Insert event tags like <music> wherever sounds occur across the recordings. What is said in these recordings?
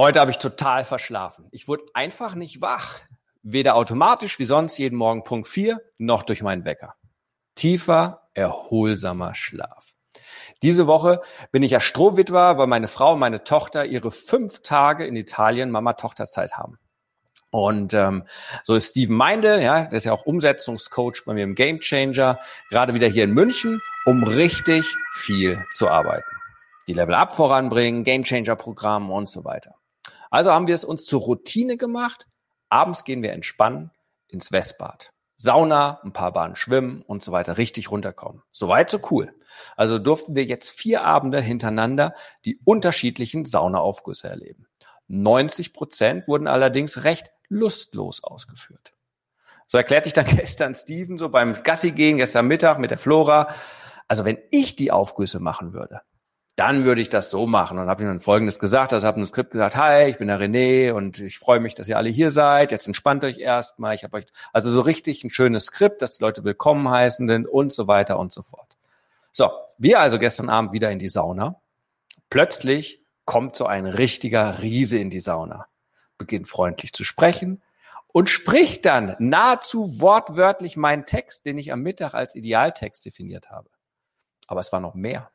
Heute habe ich total verschlafen. Ich wurde einfach nicht wach. Weder automatisch wie sonst jeden Morgen Punkt 4, noch durch meinen Wecker. Tiefer, erholsamer Schlaf. Diese Woche bin ich ja Strohwitwer, weil meine Frau und meine Tochter ihre fünf Tage in Italien Mama-Tochter-Zeit haben. Und ähm, so ist Steven Meindl, ja, der ist ja auch Umsetzungscoach bei mir im Game Changer, gerade wieder hier in München, um richtig viel zu arbeiten. Die Level Up voranbringen, Game Changer Programm und so weiter. Also haben wir es uns zur Routine gemacht. Abends gehen wir entspannen ins Westbad. Sauna, ein paar Bahnen schwimmen und so weiter, richtig runterkommen. Soweit so cool. Also durften wir jetzt vier Abende hintereinander die unterschiedlichen Saunaaufgüsse erleben. 90 Prozent wurden allerdings recht lustlos ausgeführt. So erklärte ich dann <laughs> gestern Steven so beim Gassi gehen, gestern Mittag mit der Flora. Also wenn ich die Aufgüsse machen würde, dann würde ich das so machen. Und habe ihm dann Folgendes gesagt. Also habe ein Skript gesagt, hi, ich bin der René und ich freue mich, dass ihr alle hier seid. Jetzt entspannt euch erstmal. Ich habe euch, also so richtig ein schönes Skript, dass die Leute willkommen heißen sind und so weiter und so fort. So, wir also gestern Abend wieder in die Sauna. Plötzlich kommt so ein richtiger Riese in die Sauna, beginnt freundlich zu sprechen und spricht dann nahezu wortwörtlich meinen Text, den ich am Mittag als Idealtext definiert habe. Aber es war noch mehr.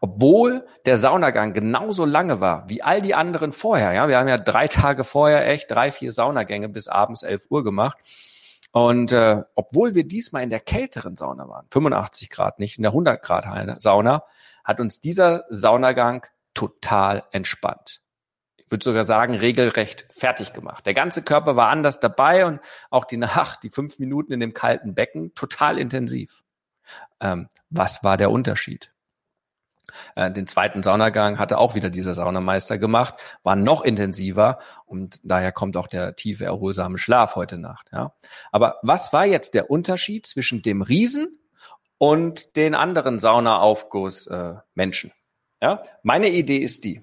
Obwohl der Saunagang genauso lange war wie all die anderen vorher. Ja, wir haben ja drei Tage vorher echt drei, vier Saunagänge bis abends 11 Uhr gemacht. Und äh, obwohl wir diesmal in der kälteren Sauna waren, 85 Grad, nicht in der 100 Grad Sauna, hat uns dieser Saunagang total entspannt. Ich würde sogar sagen, regelrecht fertig gemacht. Der ganze Körper war anders dabei und auch die Nacht, die fünf Minuten in dem kalten Becken, total intensiv. Ähm, was war der Unterschied? Äh, den zweiten Saunagang hatte auch wieder dieser Saunameister gemacht, war noch intensiver und daher kommt auch der tiefe, erholsame Schlaf heute Nacht. Ja. Aber was war jetzt der Unterschied zwischen dem Riesen und den anderen Saunaaufguss-Menschen? Äh, ja. Meine Idee ist die,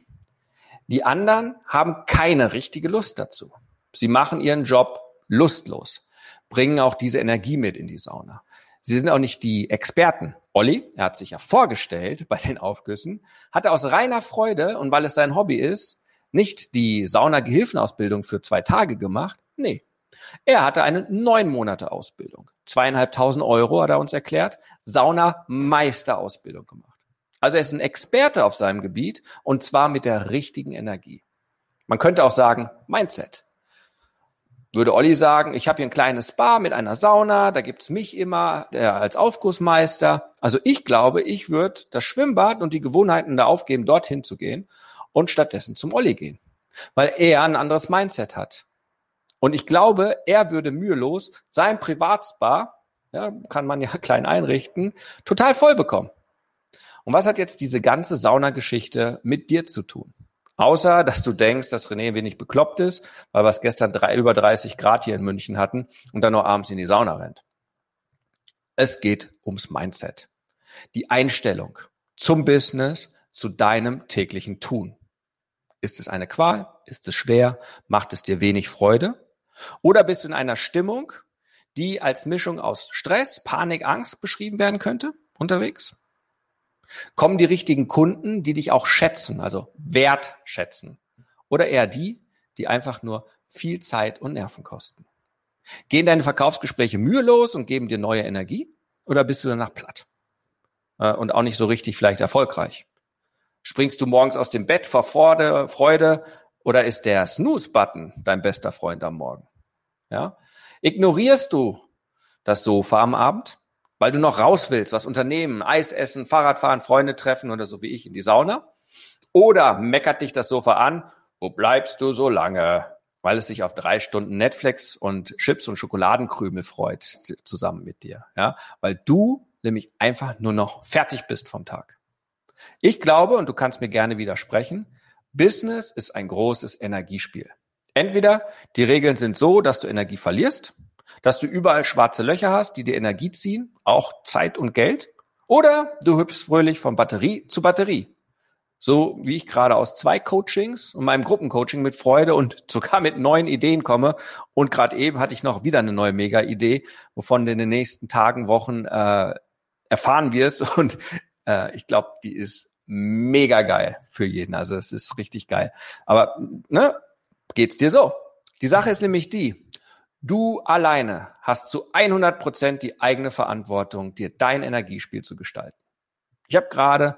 die anderen haben keine richtige Lust dazu. Sie machen ihren Job lustlos, bringen auch diese Energie mit in die Sauna. Sie sind auch nicht die Experten. Olli, er hat sich ja vorgestellt bei den Aufgüssen, hatte aus reiner Freude und weil es sein Hobby ist, nicht die Sauna-Gehilfenausbildung für zwei Tage gemacht. Nee. Er hatte eine neun Monate Ausbildung. Zweieinhalbtausend Euro hat er uns erklärt. Sauna-Meisterausbildung gemacht. Also er ist ein Experte auf seinem Gebiet und zwar mit der richtigen Energie. Man könnte auch sagen, Mindset würde Olli sagen, ich habe hier ein kleines Spa mit einer Sauna, da gibt's mich immer der, als Aufgussmeister. Also ich glaube, ich würde das Schwimmbad und die Gewohnheiten da aufgeben, dorthin zu gehen und stattdessen zum Olli gehen, weil er ein anderes Mindset hat. Und ich glaube, er würde mühelos sein Privatspa, ja, kann man ja <laughs> klein einrichten, total voll bekommen. Und was hat jetzt diese ganze Saunageschichte mit dir zu tun? Außer, dass du denkst, dass René wenig bekloppt ist, weil wir es gestern drei, über 30 Grad hier in München hatten und dann noch abends in die Sauna rennt. Es geht ums Mindset. Die Einstellung zum Business, zu deinem täglichen Tun. Ist es eine Qual? Ist es schwer? Macht es dir wenig Freude? Oder bist du in einer Stimmung, die als Mischung aus Stress, Panik, Angst beschrieben werden könnte, unterwegs? Kommen die richtigen Kunden, die dich auch schätzen, also wertschätzen? Oder eher die, die einfach nur viel Zeit und Nerven kosten? Gehen deine Verkaufsgespräche mühelos und geben dir neue Energie? Oder bist du danach platt? Äh, und auch nicht so richtig vielleicht erfolgreich? Springst du morgens aus dem Bett vor Freude, oder ist der Snooze-Button dein bester Freund am Morgen? Ja? Ignorierst du das Sofa am Abend? Weil du noch raus willst, was unternehmen, Eis essen, Fahrrad fahren, Freunde treffen oder so wie ich in die Sauna. Oder meckert dich das Sofa an, wo bleibst du so lange? Weil es sich auf drei Stunden Netflix und Chips und Schokoladenkrümel freut zusammen mit dir. Ja, weil du nämlich einfach nur noch fertig bist vom Tag. Ich glaube, und du kannst mir gerne widersprechen, Business ist ein großes Energiespiel. Entweder die Regeln sind so, dass du Energie verlierst, dass du überall schwarze Löcher hast, die dir Energie ziehen, auch Zeit und Geld, oder du hüpfst fröhlich von Batterie zu Batterie. So wie ich gerade aus zwei Coachings und meinem Gruppencoaching mit Freude und sogar mit neuen Ideen komme. Und gerade eben hatte ich noch wieder eine neue Mega-Idee, wovon du in den nächsten Tagen, Wochen äh, erfahren wirst. <laughs> Und äh, ich glaube, die ist mega geil für jeden. Also es ist richtig geil. Aber ne, geht's dir so? Die Sache ist nämlich die, du alleine hast zu 100 Prozent die eigene Verantwortung, dir dein Energiespiel zu gestalten. Ich habe gerade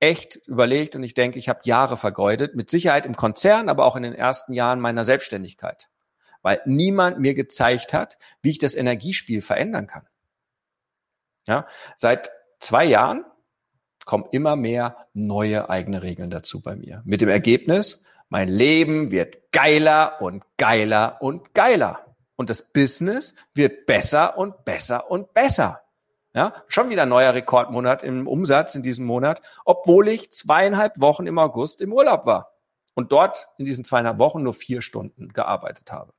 echt überlegt und ich denke, ich habe Jahre vergeudet, mit Sicherheit im Konzern, aber auch in den ersten Jahren meiner Selbstständigkeit, weil niemand mir gezeigt hat, wie ich das Energiespiel verändern kann. Ja, seit zwei Jahren kommen immer mehr neue eigene Regeln dazu bei mir. Mit dem Ergebnis, mein Leben wird geiler und geiler und geiler. Und das Business wird besser und besser und besser. Ja, schon wieder neuer Rekordmonat im Umsatz in diesem Monat, obwohl ich zweieinhalb Wochen im August im Urlaub war und dort in diesen zweieinhalb Wochen nur vier Stunden gearbeitet habe.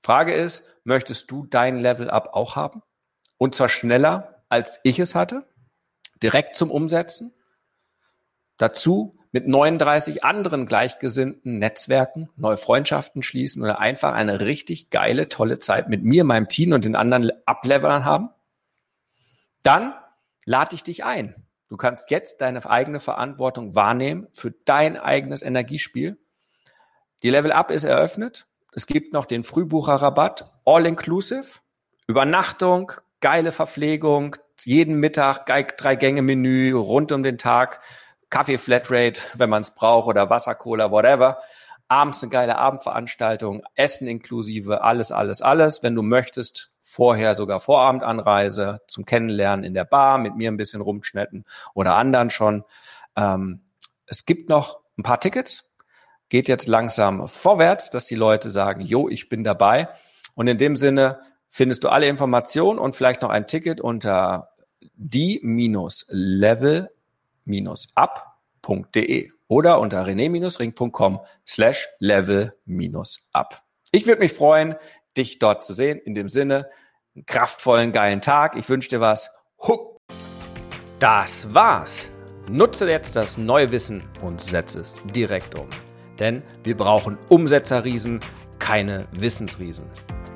Frage ist, möchtest du dein Level Up auch haben? Und zwar schneller, als ich es hatte? Direkt zum Umsetzen? Dazu mit 39 anderen gleichgesinnten Netzwerken neue Freundschaften schließen oder einfach eine richtig geile, tolle Zeit mit mir, meinem Team und den anderen Uplevelern haben? Dann lade ich dich ein. Du kannst jetzt deine eigene Verantwortung wahrnehmen für dein eigenes Energiespiel. Die Level Up ist eröffnet. Es gibt noch den Frühbucherrabatt, all inclusive, Übernachtung, geile Verpflegung, jeden Mittag drei Gänge Menü rund um den Tag, Kaffee Flatrate, wenn man es braucht oder Wasser, Cola, whatever. Abends eine geile Abendveranstaltung, Essen inklusive, alles, alles, alles. Wenn du möchtest, vorher sogar Vorabendanreise zum Kennenlernen in der Bar, mit mir ein bisschen rumschnetten oder anderen schon. Ähm, es gibt noch ein paar Tickets, geht jetzt langsam vorwärts, dass die Leute sagen, jo, ich bin dabei. Und in dem Sinne findest du alle Informationen und vielleicht noch ein Ticket unter die-level-up.de oder unter rené-ring.com slash level-up. Ich würde mich freuen, dich dort zu sehen. In dem Sinne, einen kraftvollen, geilen Tag. Ich wünsche dir was. Huck. Das war's. Nutze jetzt das neue Wissen und setze es direkt um. Denn wir brauchen Umsetzerriesen, keine Wissensriesen.